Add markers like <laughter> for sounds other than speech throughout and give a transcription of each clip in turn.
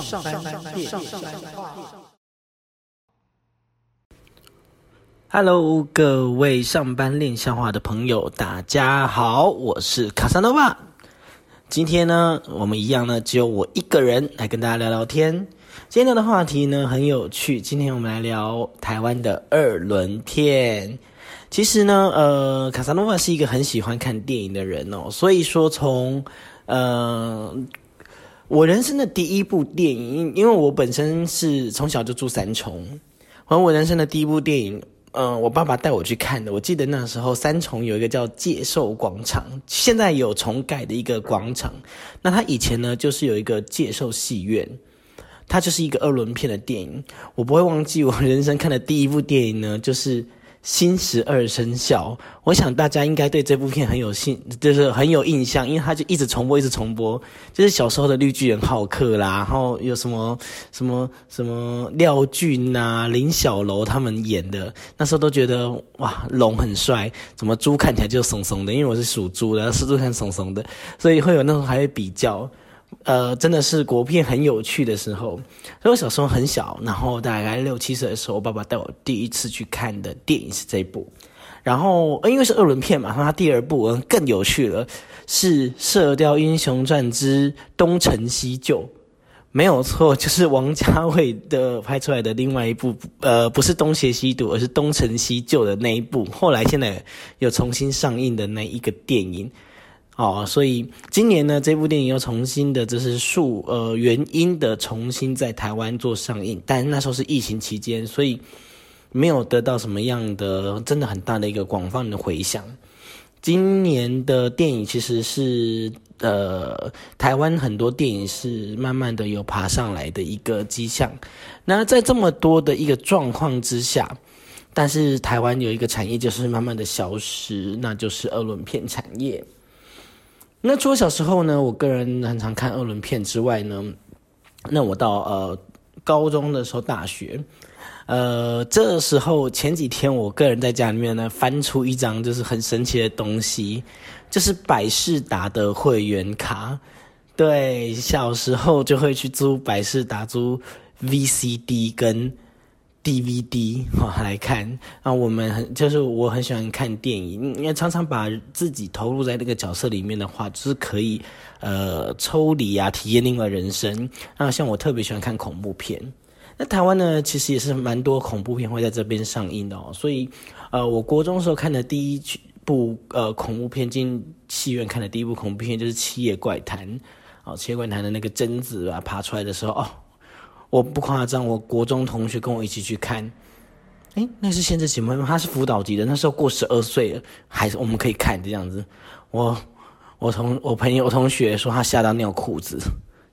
上班练上班话。Hello，各位上班练笑话的朋友，大家好，我是卡萨诺瓦。今天呢，我们一样呢，只有我一个人来跟大家聊聊天。今天聊的话题呢很有趣，今天我们来聊台湾的二轮片。其实呢，呃，卡萨诺瓦是一个很喜欢看电影的人哦，所以说从呃。我人生的第一部电影，因为我本身是从小就住三重，而我人生的第一部电影，嗯，我爸爸带我去看的。我记得那时候三重有一个叫介寿广场，现在有重改的一个广场。那它以前呢，就是有一个介寿戏院，它就是一个二轮片的电影。我不会忘记我人生看的第一部电影呢，就是。新十二生肖，我想大家应该对这部片很有兴，就是很有印象，因为它就一直重播，一直重播，就是小时候的绿巨人浩克啦，然后有什么什么什么廖俊呐、林小楼他们演的，那时候都觉得哇，龙很帅，怎么猪看起来就怂怂的？因为我是属猪的，是猪看怂怂的，所以会有那种还会比较。呃，真的是国片很有趣的时候。所以我小时候很小，然后大概六七岁的时候，我爸爸带我第一次去看的电影是这部。然后因为是二轮片嘛，然后他第二部更有趣了，是《射雕英雄传之东成西就》，没有错，就是王家卫的拍出来的另外一部，呃，不是东邪西毒，而是东成西就的那一部。后来现在有重新上映的那一个电影。哦，所以今年呢，这部电影又重新的，这是数呃原因的重新在台湾做上映，但那时候是疫情期间，所以没有得到什么样的真的很大的一个广泛的回响。今年的电影其实是呃台湾很多电影是慢慢的有爬上来的一个迹象。那在这么多的一个状况之下，但是台湾有一个产业就是慢慢的消失，那就是二轮片产业。那除了小时候呢，我个人很常看二轮片之外呢，那我到呃高中的时候，大学，呃这时候前几天，我个人在家里面呢翻出一张就是很神奇的东西，就是百事达的会员卡。对，小时候就会去租百事达租 VCD 跟。DVD 哈 <laughs> 来看啊，我们很就是我很喜欢看电影，因为常常把自己投入在那个角色里面的话，就是可以呃抽离啊，体验另外人生。那像我特别喜欢看恐怖片，那台湾呢其实也是蛮多恐怖片会在这边上映的哦。所以呃，我国中时候看的第一部呃恐怖片，进戏院看的第一部恐怖片就是《七夜怪谈》哦，《七夜怪谈》的那个贞子啊爬出来的时候哦。我不夸张，我国中同学跟我一起去看，哎，那是限制级吗？他是辅导级的，那时候过十二岁了，还是我们可以看这样子。我我同我朋友同学说他吓到尿裤子，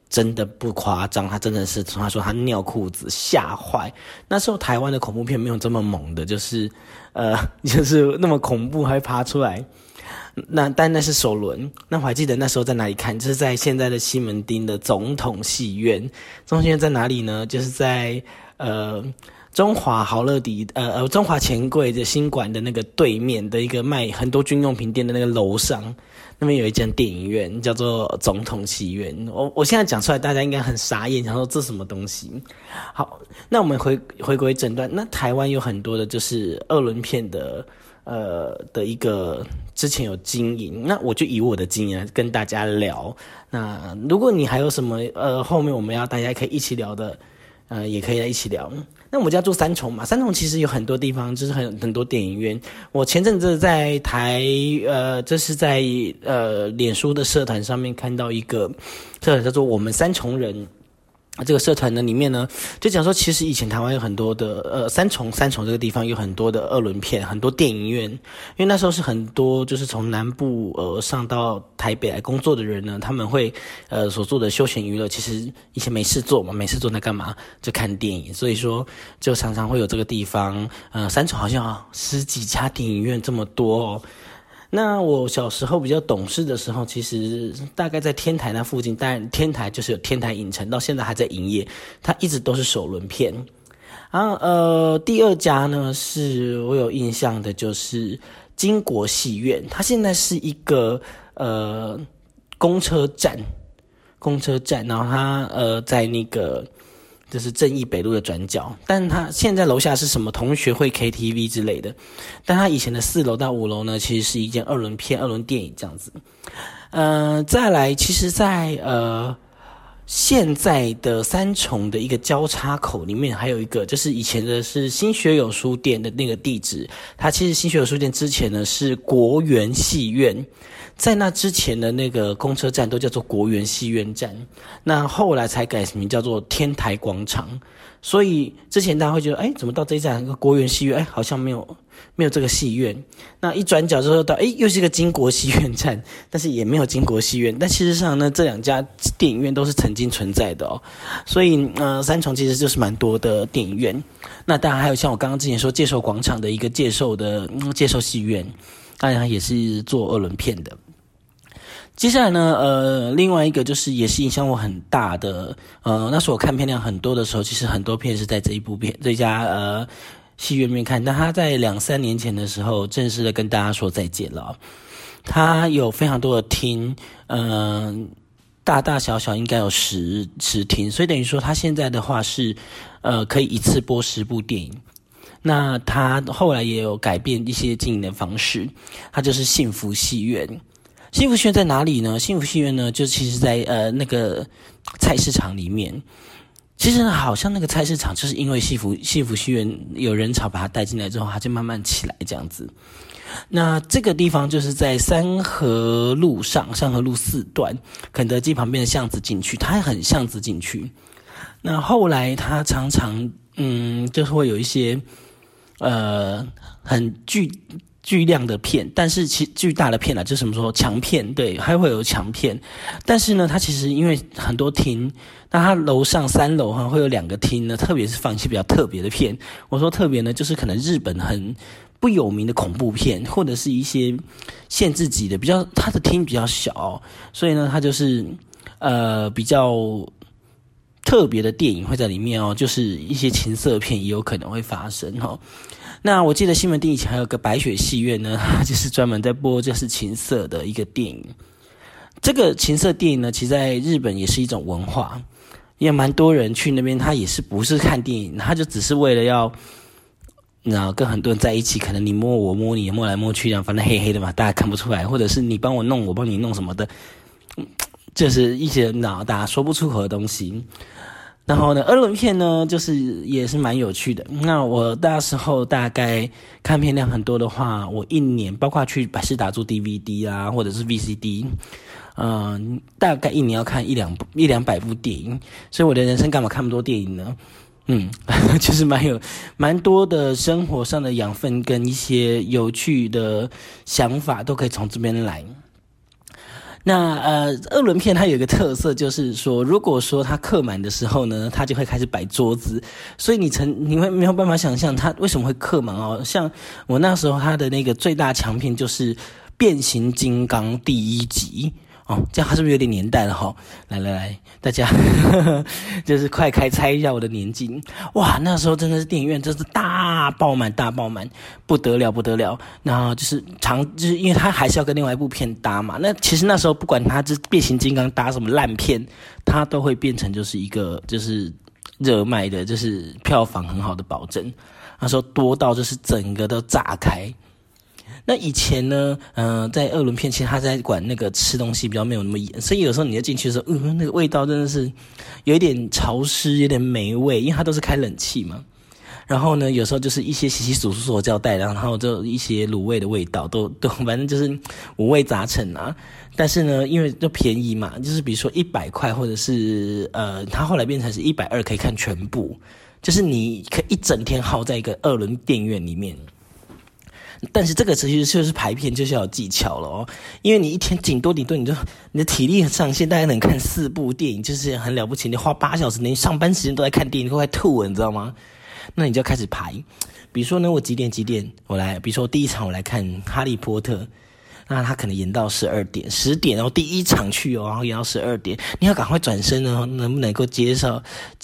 真的不夸张，他真的是他说他尿裤子吓坏。那时候台湾的恐怖片没有这么猛的，就是呃，<laughs> 就是那么恐怖还爬出来。那但那是首轮，那我还记得那时候在哪里看，就是在现在的西门町的总统戏院。总统戏院在哪里呢？就是在呃中华豪乐迪呃呃中华钱柜的新馆的那个对面的一个卖很多军用品店的那个楼上，那边有一间电影院叫做总统戏院。我我现在讲出来，大家应该很傻眼，想说这什么东西？好，那我们回回归整段，那台湾有很多的就是二轮片的。呃的一个之前有经营，那我就以我的经验跟大家聊。那如果你还有什么呃后面我们要大家可以一起聊的，呃也可以来一起聊。那我们家住三重嘛，三重其实有很多地方，就是很很多电影院。我前阵子在台呃，这是在呃脸书的社团上面看到一个社团叫做我们三重人。这个社团呢，里面呢，就讲说，其实以前台湾有很多的，呃，三重三重这个地方有很多的二轮片，很多电影院，因为那时候是很多就是从南部呃上到台北来工作的人呢，他们会呃所做的休闲娱乐，其实以前没事做嘛，没事做在干嘛？就看电影，所以说就常常会有这个地方，呃，三重好像啊十几家电影院这么多哦。那我小时候比较懂事的时候，其实大概在天台那附近，当然天台就是有天台影城，到现在还在营业，它一直都是首轮片。然后呃，第二家呢是我有印象的，就是金国戏院，它现在是一个呃公车站，公车站，然后它呃在那个就是正义北路的转角，但他现在楼下是什么同学会 KTV 之类的，但他以前的四楼到五楼呢，其实是一间二轮片、二轮电影这样子。呃，再来，其实，在呃。现在的三重的一个交叉口里面，还有一个就是以前的是新学友书店的那个地址。它其实新学友书店之前呢是国园戏院，在那之前的那个公车站都叫做国园戏院站，那后来才改名叫做天台广场。所以之前大家会觉得，哎，怎么到这一站国园戏院，哎，好像没有没有这个戏院。那一转角之后到，哎，又是一个金国戏院站，但是也没有金国戏院。但事实上呢，这两家电影院都是曾经存在的哦。所以，呃，三重其实就是蛮多的电影院。那当然还有像我刚刚之前说介寿广场的一个介寿的介寿戏院，当然也是做二轮片的。接下来呢，呃，另外一个就是也是影响我很大的，呃，那时候我看片量很多的时候，其实很多片是在这一部片这家呃戏院面看，但他在两三年前的时候正式的跟大家说再见了。他有非常多的厅，嗯，大大小小应该有十十厅，所以等于说他现在的话是，呃，可以一次播十部电影。那他后来也有改变一些经营的方式，他就是幸福戏院。幸福戏院在哪里呢？幸福戏院呢，就其实，在呃那个菜市场里面。其实好像那个菜市场，就是因为幸福幸福戏院有人潮把它带进来之后，它就慢慢起来这样子。那这个地方就是在三河路上，三河路四段，肯德基旁边的巷子进去，它很巷子进去。那后来它常常嗯，就是会有一些呃很具。巨量的片，但是其巨大的片啊，就是什么说强片，对，还会有强片。但是呢，它其实因为很多厅，那它楼上三楼哈会有两个厅呢，特别是放一些比较特别的片。我说特别呢，就是可能日本很不有名的恐怖片，或者是一些限制级的，比较它的厅比较小，所以呢，它就是呃比较特别的电影会在里面哦，就是一些情色片也有可能会发生哈。那我记得西门町以前还有个白雪戏院呢，<laughs> 就是专门在播就是情色的一个电影。这个情色电影呢，其实在日本也是一种文化，也蛮多人去那边，他也是不是看电影，他就只是为了要，然后跟很多人在一起，可能你摸我摸你摸来摸去，这样反正黑黑的嘛，大家看不出来，或者是你帮我弄，我帮你弄什么的，就是一些脑大家说不出口的东西。然后呢，二轮片呢，就是也是蛮有趣的。那我那时候大概看片量很多的话，我一年包括去百事达做 DVD 啊，或者是 VCD，嗯，大概一年要看一两部一两百部电影。所以我的人生干嘛看那么多电影呢？嗯，<laughs> 就是蛮有蛮多的生活上的养分跟一些有趣的想法都可以从这边来。那呃，二轮片它有一个特色，就是说，如果说它客满的时候呢，它就会开始摆桌子，所以你曾你会没有办法想象它为什么会客满哦。像我那时候它的那个最大强片就是《变形金刚》第一集。哦，这样他是不是有点年代了哈？来来来，大家 <laughs> 就是快开猜一下我的年纪。哇，那时候真的是电影院真是大爆满，大爆满，不得了不得了。然后就是长，就是因为他还是要跟另外一部片搭嘛。那其实那时候不管他这变形金刚搭什么烂片，他都会变成就是一个就是热卖的，就是票房很好的保证。那时候多到就是整个都炸开。那以前呢，嗯，在二轮片，其实他在管那个吃东西比较没有那么严，所以有时候你要进去的时候，嗯，那个味道真的是有一点潮湿，有点霉味，因为它都是开冷气嘛。然后呢，有时候就是一些洗洗簌簌的胶带，然后就一些卤味的味道，都都反正就是五味杂陈啊。但是呢，因为就便宜嘛，就是比如说一百块，或者是呃，它后来变成是一百二可以看全部，就是你可以一整天耗在一个二轮电影院里面。但是这个其实就是排片，就是要技巧了哦。因为你一天顶多顶多，你就你的体力上限大概能看四部电影，就是很了不起。你花八小时，你上班时间都在看电影，都快吐了，你知道吗？那你就开始排。比如说呢，我几点几点我来？比如说第一场我来看《哈利波特》。那他可能演到十二点、十点，然后第一场去哦，然后演到十二点，你要赶快转身呢，能不能够接受？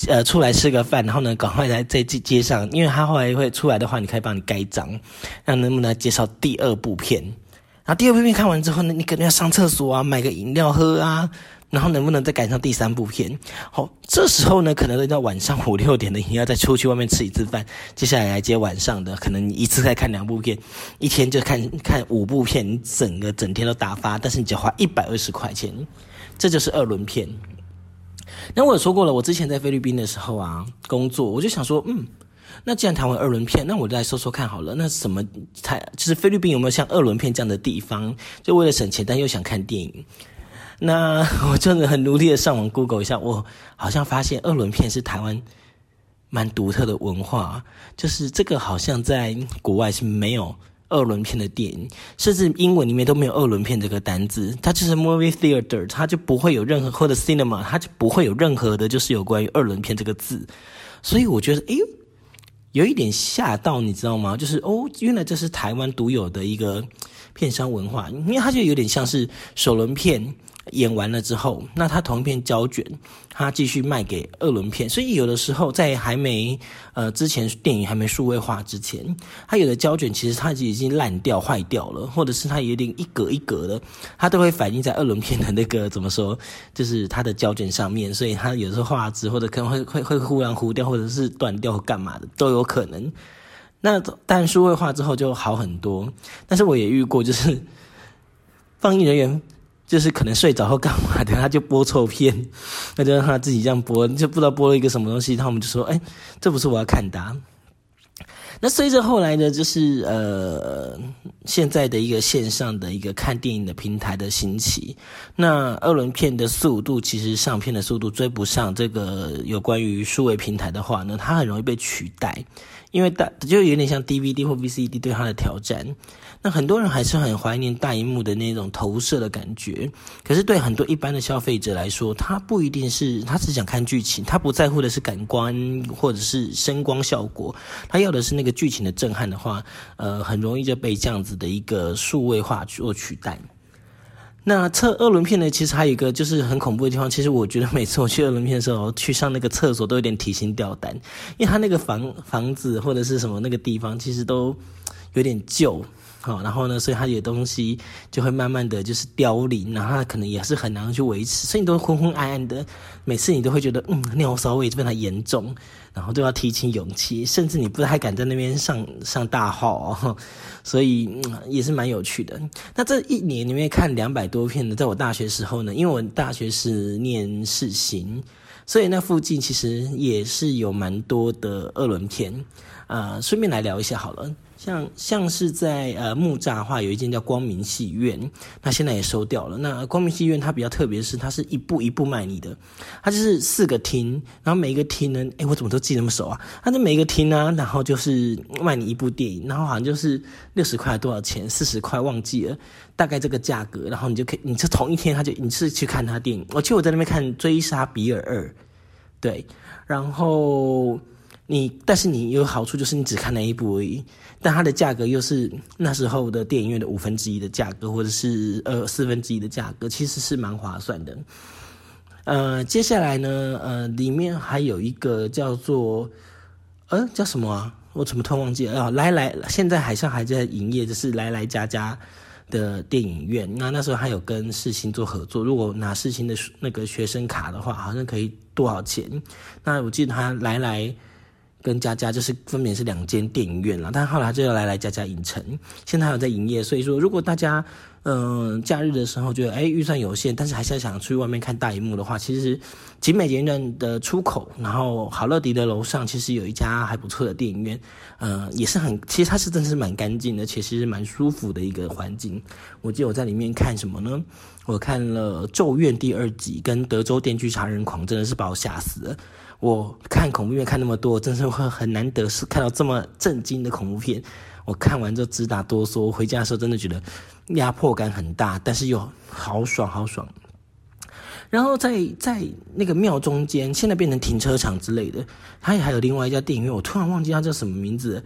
呃，出来吃个饭，然后呢，赶快来在街街上，因为他后来会出来的话，你可以帮你盖章。那能不能介绍第二部片？然后第二部片看完之后呢，你可能要上厕所啊，买个饮料喝啊，然后能不能再赶上第三部片？好，这时候呢，可能到晚上五六点的，你要再出去外面吃一次饭，接下来来接晚上的，可能你一次再看两部片，一天就看看五部片，你整个整天都打发，但是你只花一百二十块钱，这就是二轮片。那我有说过了，我之前在菲律宾的时候啊，工作我就想说，嗯，那既然谈完二轮片，那我就来说说看好了。那什么台就是菲律宾有没有像二轮片这样的地方？就为了省钱，但又想看电影。那 <laughs> 我真的很努力的上网 Google 一下，我好像发现二轮片是台湾蛮独特的文化，就是这个好像在国外是没有二轮片的电影，甚至英文里面都没有二轮片这个单字，它就是 movie theater，它就不会有任何或者 cinema，它就不会有任何的，就是有关于二轮片这个字，所以我觉得，哎呦，有一点吓到，你知道吗？就是哦，原来这是台湾独有的一个片商文化，因为它就有点像是首轮片。演完了之后，那他同一片胶卷，他继续卖给二轮片。所以有的时候在还没呃之前电影还没数位化之前，他有的胶卷其实它已经烂掉坏掉了，或者是它有点一格一格的，它都会反映在二轮片的那个怎么说，就是它的胶卷上面。所以它有时候画质或者可能会会会忽然糊掉，或者是断掉干嘛的都有可能。那但数位化之后就好很多。但是我也遇过，就是放映人员。就是可能睡着或干嘛的，他就播错片，<laughs> 那就让他自己这样播，就不知道播了一个什么东西。他们就说：“哎，这不是我要看的。”那随着后来呢，就是呃，现在的一个线上的一个看电影的平台的兴起，那二轮片的速度其实上片的速度追不上这个有关于数位平台的话呢，它很容易被取代。因为大就有点像 DVD 或 VCD 对它的挑战，那很多人还是很怀念大荧幕的那种投射的感觉。可是对很多一般的消费者来说，他不一定是他只想看剧情，他不在乎的是感官或者是声光效果，他要的是那个剧情的震撼的话，呃，很容易就被这样子的一个数位化做取代。那测二轮片呢？其实还有一个就是很恐怖的地方。其实我觉得每次我去二轮片的时候，去上那个厕所都有点提心吊胆，因为他那个房房子或者是什么那个地方，其实都有点旧。好，然后呢，所以它有东西就会慢慢的就是凋零，然后它可能也是很难去维持，所以你都昏昏暗暗的，每次你都会觉得嗯尿骚味非常严重，然后都要提起勇气，甚至你不太敢在那边上上大号，<laughs> 所以也是蛮有趣的。那这一年里面看两百多片的，在我大学时候呢，因为我大学是念世行，所以那附近其实也是有蛮多的二轮片，啊，顺便来聊一下好了。像像是在呃木栅的话，有一间叫光明戏院，那现在也收掉了。那光明戏院它比较特别的是，它是一步一步卖你的，它就是四个厅，然后每一个厅呢，哎，我怎么都记那么熟啊？它的每一个厅呢，然后就是卖你一部电影，然后好像就是六十块多少钱，四十块忘记了，大概这个价格，然后你就可以，你是同一天他就你是去看他电影。我记得我在那边看《追杀比尔二》，对，然后。你，但是你有好处就是你只看那一部而已，但它的价格又是那时候的电影院的五分之一的价格，或者是呃四分之一的价格，其实是蛮划算的。呃，接下来呢，呃，里面还有一个叫做，呃，叫什么啊？我怎么突然忘记了？啊，来来，现在好像还在营业，就是来来家家的电影院。那那时候还有跟世新做合作，如果拿世新的那个学生卡的话，好像可以多少钱？那我记得他来来。跟佳佳就是分别是两间电影院了，但后来就要来来佳佳影城，现在还有在营业。所以说，如果大家嗯假日的时候觉得哎预算有限，但是还是想出去外面看大荧幕的话，其实景美捷运站的出口，然后好乐迪的楼上其实有一家还不错的电影院，呃也是很，其实它是真的是蛮干净的，且其实蛮舒服的一个环境。我记得我在里面看什么呢？我看了《咒怨》第二集跟《德州电锯杀人狂》，真的是把我吓死了。我看恐怖片看那么多，真是会很难得是看到这么震惊的恐怖片。我看完之后直打哆嗦，回家的时候真的觉得压迫感很大，但是又好爽好爽。然后在在那个庙中间，现在变成停车场之类的，它也还有另外一家电影院，我突然忘记它叫什么名字，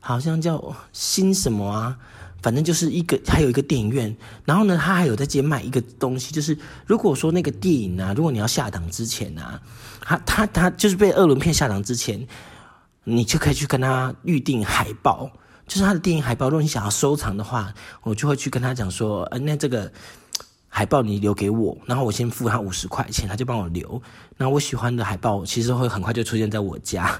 好像叫新什么啊。反正就是一个，还有一个电影院，然后呢，他还有在街卖一个东西，就是如果说那个电影啊，如果你要下档之前啊，他他他就是被二轮片下档之前，你就可以去跟他预定海报，就是他的电影海报。如果你想要收藏的话，我就会去跟他讲说，呃，那这个。海报你留给我，然后我先付他五十块钱，他就帮我留。那我喜欢的海报其实会很快就出现在我家，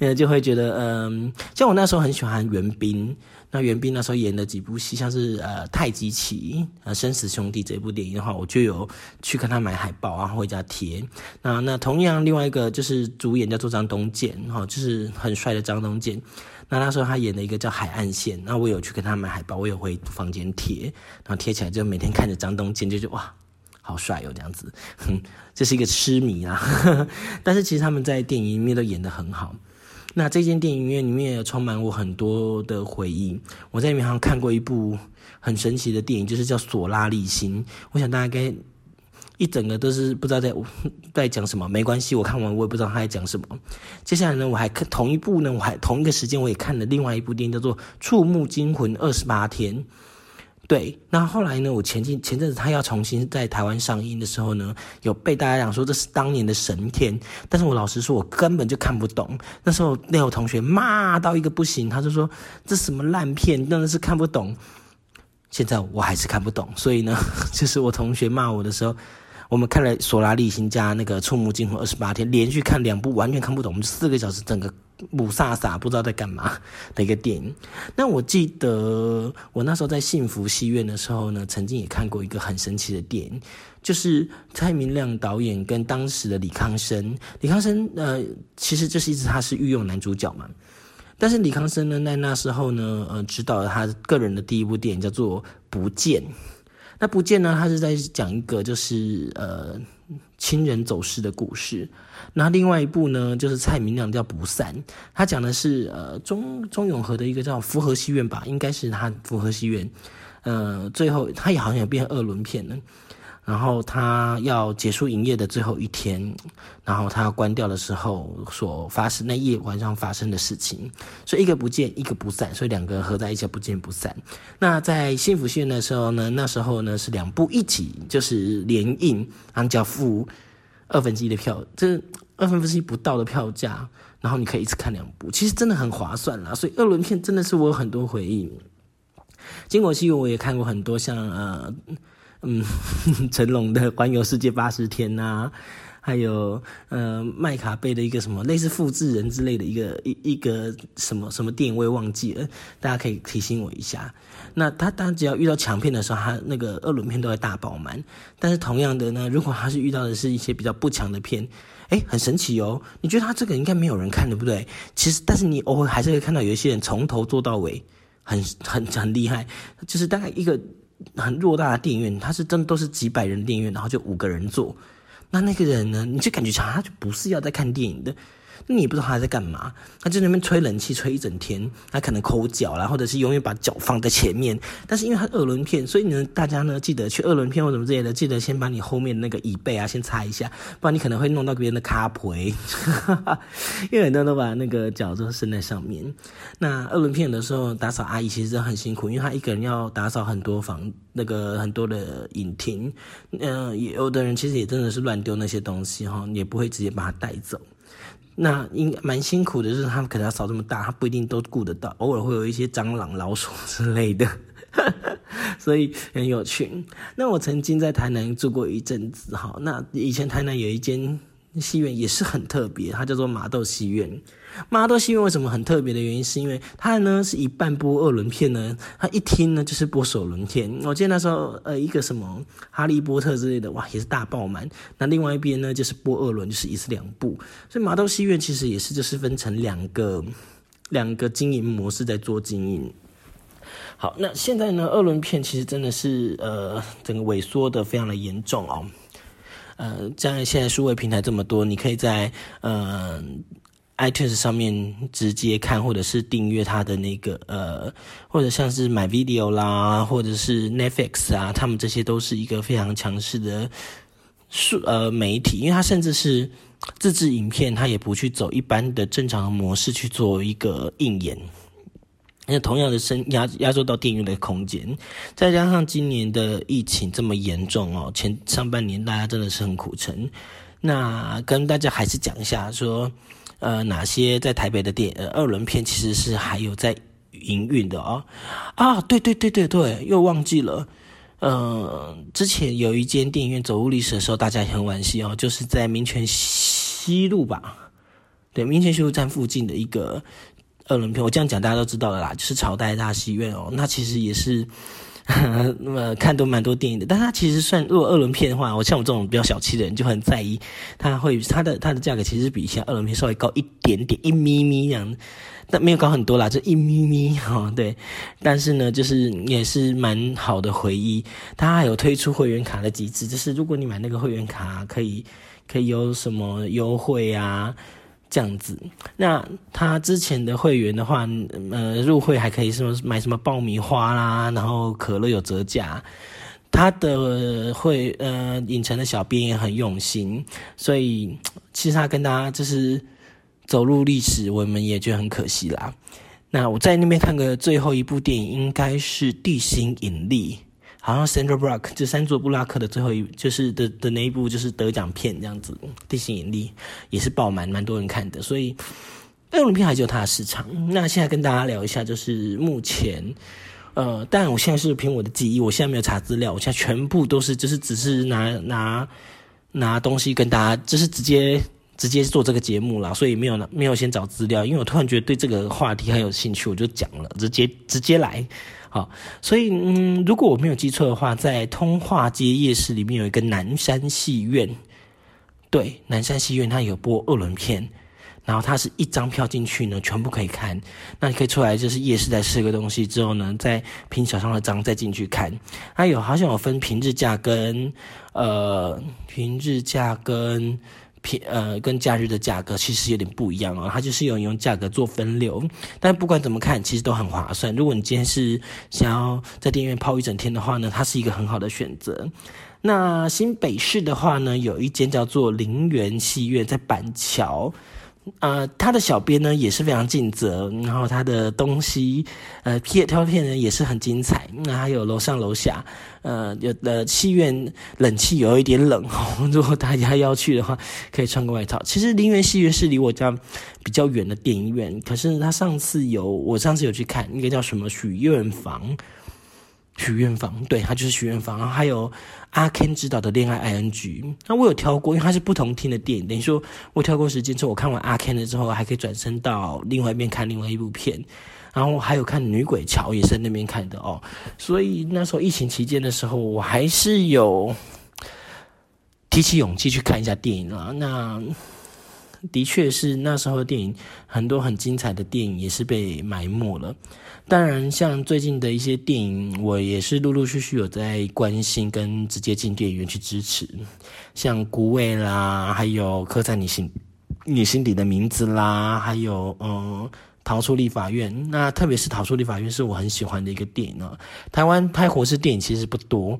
呃，<laughs> 就会觉得，嗯，像我那时候很喜欢袁彬，那袁彬那时候演的几部戏，像是呃《太极旗》呃《生死兄弟》这部电影的话，我就有去跟他买海报，然后回家贴。那那同样另外一个就是主演叫做张东健，哈，就是很帅的张东健。那那时候他演的一个叫《海岸线》，那我有去跟他买海报，我有回房间贴，然后贴起来就每天看着张东健，就觉得哇，好帅哦，这样子，哼，这是一个痴迷啊。<laughs> 但是其实他们在电影里面都演得很好。那这间电影院里面也充满我很多的回忆。我在里面好像看过一部很神奇的电影，就是叫《索拉利星》。我想大家该。一整个都是不知道在在讲什么，没关系，我看完我也不知道他在讲什么。接下来呢，我还看同一部呢，我还同一个时间我也看了另外一部电影，叫做《触目惊魂二十八天》。对，那后来呢，我前进前阵子他要重新在台湾上映的时候呢，有被大家讲说这是当年的神片，但是我老实说，我根本就看不懂。那时候那有同学骂到一个不行，他就说这什么烂片，真的是看不懂。现在我还是看不懂，所以呢，<laughs> 就是我同学骂我的时候。我们看了《索拉利星》加那个《触目惊魂二十八天》，连续看两部，完全看不懂。我们四个小时，整个母萨萨不知道在干嘛的一个电影。那我记得我那时候在幸福戏院的时候呢，曾经也看过一个很神奇的电影，就是蔡明亮导演跟当时的李康生。李康生呃，其实这是一直他是御用男主角嘛。但是李康生呢，在那时候呢，呃，指导了他个人的第一部电影，叫做《不见》。那不见呢？他是在讲一个就是呃亲人走失的故事。那另外一部呢，就是蔡明亮叫《不散》，他讲的是呃中中永和的一个叫福和戏院吧，应该是他福和戏院。呃，最后他也好像有变二轮片了。然后他要结束营业的最后一天，然后他要关掉的时候所发生那夜晚上发生的事情，所以一个不见一个不散，所以两个合在一起不见不散。那在幸福线的时候呢，那时候呢是两部一起就是联映，然后只要付二分之一的票，这二分之一不到的票价，然后你可以一次看两部，其实真的很划算啦。所以二轮片真的是我有很多回忆。金果戏我也看过很多，像呃。嗯，<laughs> 成龙的《环游世界八十天》呐，还有呃麦卡贝的一个什么类似复制人之类的一个一一个什么什么电影，我也忘记了，大家可以提醒我一下。那他当只要遇到强片的时候，他那个二轮片都会大爆满。但是同样的呢，如果他是遇到的是一些比较不强的片，哎，很神奇哦。你觉得他这个应该没有人看，对不对？其实，但是你偶尔还是会看到有一些人从头做到尾，很很很厉害，就是大概一个。很偌大的电影院，他是真的都是几百人电影院，然后就五个人坐，那那个人呢，你就感觉他就不是要在看电影的。你不知道他在干嘛，他就那边吹冷气吹一整天，他可能抠脚啦，或者是永远把脚放在前面。但是因为他二轮片，所以呢，大家呢记得去二轮片或什么之类的，记得先把你后面那个椅背啊先擦一下，<laughs> 不然你可能会弄到别人的卡腿。因为很多人都把那个脚都伸在上面。那二轮片的时候，打扫阿姨其实很辛苦，因为她一个人要打扫很多房，那个很多的影厅。嗯，有的人其实也真的是乱丢那些东西哈，也不会直接把它带走。那应蛮辛苦的，就是他们可能要扫这么大，他不一定都顾得到，<laughs> 偶尔会有一些蟑螂、老鼠之类的，<laughs> 所以很有趣。那我曾经在台南住过一阵子，哈，那以前台南有一间。戏院也是很特别，它叫做麻豆戏院。麻豆戏院为什么很特别的原因，是因为它呢是一半播二轮片呢，它一听呢就是播首轮片。我记得那时候，呃，一个什么哈利波特之类的，哇，也是大爆满。那另外一边呢就是播二轮，就是一次两部。所以麻豆戏院其实也是就是分成两个两个经营模式在做经营。好，那现在呢二轮片其实真的是呃整个萎缩的非常的严重哦。呃，在现在数位平台这么多，你可以在呃 iTunes 上面直接看，或者是订阅它的那个呃，或者像是买 video 啦，或者是 Netflix 啊，他们这些都是一个非常强势的数呃媒体，因为它甚至是自制影片，它也不去走一般的正常的模式去做一个应演。那同样的生压压缩到电影院的空间，再加上今年的疫情这么严重哦，前上半年大家真的是很苦撑。那跟大家还是讲一下，说呃哪些在台北的电呃二轮片其实是还有在营运的哦。啊，对对对对对，又忘记了。呃，之前有一间电影院走入历史的时候，大家也很惋惜哦，就是在民权西路吧，对，民权西路站附近的一个二轮片，我这样讲大家都知道了啦，就是朝代大戏院哦，那其实也是。<laughs> 那么看都蛮多电影的，但它其实算如果二轮片的话，我像我这种比较小气的人就很在意，它会它的它的价格其实比一下二轮片稍微高一点点一咪咪这样，但没有高很多啦，就一咪咪哈 <laughs> 对，但是呢就是也是蛮好的回忆。它还有推出会员卡的机制，就是如果你买那个会员卡，可以可以有什么优惠啊？这样子，那他之前的会员的话，呃，入会还可以什么买什么爆米花啦，然后可乐有折价。他的会呃，影城的小编也很用心，所以其实他跟大家就是走入历史，我们也觉得很可惜啦。那我在那边看的最后一部电影，应该是《地心引力》。好像 Central Block 就三座布拉克的最后一就是的的那一部就是得奖片这样子，地心引力也是爆满，蛮多人看的，所以二轮片还是有它的市场。那现在跟大家聊一下，就是目前，呃，但我现在是凭我的记忆，我现在没有查资料，我现在全部都是就是只是拿拿拿东西跟大家，就是直接直接做这个节目啦，所以没有没有先找资料，因为我突然觉得对这个话题很有兴趣，我就讲了，直接直接来。好，所以嗯，如果我没有记错的话，在通化街夜市里面有一个南山戏院，对，南山戏院它有播二轮片，然后它是一张票进去呢，全部可以看，那你可以出来就是夜市在吃个东西之后呢，再凭小上的章再进去看，它有好像有分平日价跟呃平日价跟。平呃，跟假日的价格其实有点不一样哦，它就是有用价格做分流，但不管怎么看，其实都很划算。如果你今天是想要在电影院泡一整天的话呢，它是一个很好的选择。那新北市的话呢，有一间叫做林园戏院，在板桥。呃，他的小编呢也是非常尽责，然后他的东西，呃，片挑片呢也是很精彩。那还有楼上楼下，呃，有的戏院冷气有一点冷哦，<laughs> 如果大家要去的话，可以穿个外套。其实林园戏院是离我家比较远的电影院，可是他上次有，我上次有去看，那个叫什么许愿房。许愿房，对，它就是许愿房。然后还有阿 Ken 执导的《恋爱 ING》，那我有挑过，因为它是不同厅的电影，等于说我挑过时间之后，我看完阿 Ken 了之后，还可以转身到另外一边看另外一部片。然后还有看《女鬼桥》，也是那边看的哦。所以那时候疫情期间的时候，我还是有提起勇气去看一下电影啊。那的确是那时候的电影，很多很精彩的电影也是被埋没了。当然，像最近的一些电影，我也是陆陆续续有在关心跟直接进电影院去支持，像《孤味》啦，还有《刻在你心你心底的名字》啦，还有嗯，《逃出立法院》。那特别是《逃出立法院》是我很喜欢的一个电影啊。台湾拍活尸电影其实不多。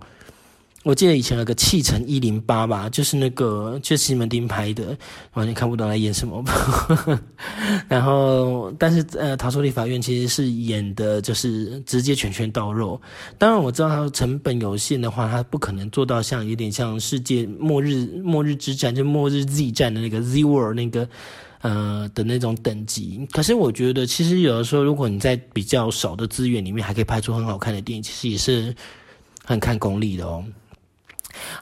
我记得以前有个《气城一零八》吧，就是那个就是西门町拍的，完全看不懂在演什么。<laughs> 然后，但是呃，《逃出立法院》其实是演的就是直接拳拳到肉。当然我知道它成本有限的话，它不可能做到像有点像世界末日末日之战，就末日 Z 战的那个 Z War 那个呃的那种等级。可是我觉得，其实有的时候，如果你在比较少的资源里面，还可以拍出很好看的电影，其实也是很看功力的哦。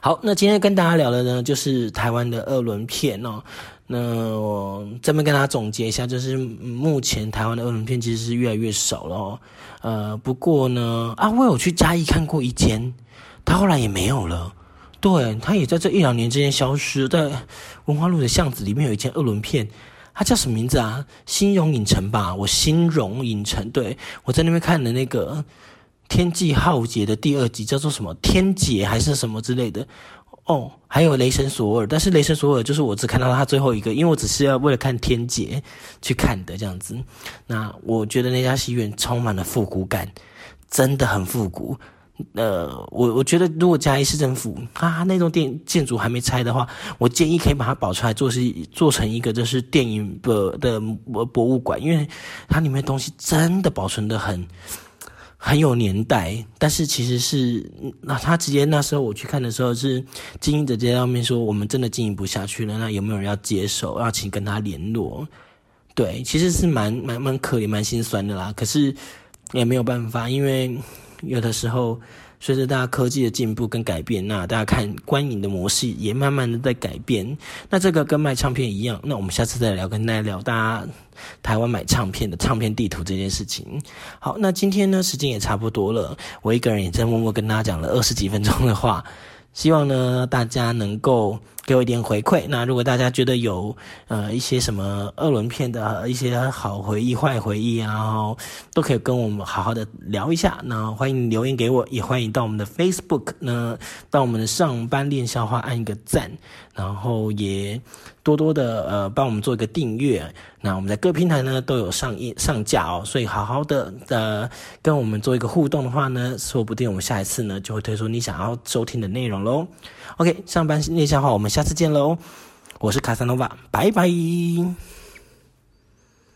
好，那今天跟大家聊的呢，就是台湾的二轮片哦。那我这边跟大家总结一下，就是目前台湾的二轮片其实是越来越少了。呃，不过呢，啊，我有去嘉义看过一间，他后来也没有了。对，他也在这一两年之间消失，在文化路的巷子里面有一间二轮片，它叫什么名字啊？新荣影城吧，我新荣影城，对我在那边看的那个。天际浩劫的第二集叫做什么？天劫还是什么之类的？哦，还有雷神索尔，但是雷神索尔就是我只看到他最后一个，因为我只是要为了看天劫去看的这样子。那我觉得那家戏院充满了复古感，真的很复古。呃，我我觉得如果嘉义市政府啊那栋电建筑还没拆的话，我建议可以把它保出来，做是做成一个就是电影的的博物馆，因为它里面东西真的保存的很。很有年代，但是其实是那他直接那时候我去看的时候是经营者在上面说我们真的经营不下去了，那有没有人要接手？要请跟他联络。对，其实是蛮蛮蛮可怜、蛮心酸的啦。可是也没有办法，因为有的时候随着大家科技的进步跟改变，那大家看观影的模式也慢慢的在改变。那这个跟卖唱片一样，那我们下次再聊，跟大家聊大家台湾买唱片的唱片地图这件事情。好，那今天呢时间也差不多了，我一个人也在默默跟大家讲了二十几分钟的话，希望呢大家能够。给我一点回馈。那如果大家觉得有呃一些什么二轮片的一些好回忆、坏回忆啊，都可以跟我们好好的聊一下。那欢迎留言给我，也欢迎到我们的 Facebook 呢，到我们的上班练笑话按一个赞，然后也多多的呃帮我们做一个订阅。那我们在各平台呢都有上一上架哦，所以好好的呃跟我们做一个互动的话呢，说不定我们下一次呢就会推出你想要收听的内容喽。OK，上班练笑话，我们下次见喽！我是卡萨诺瓦，拜拜。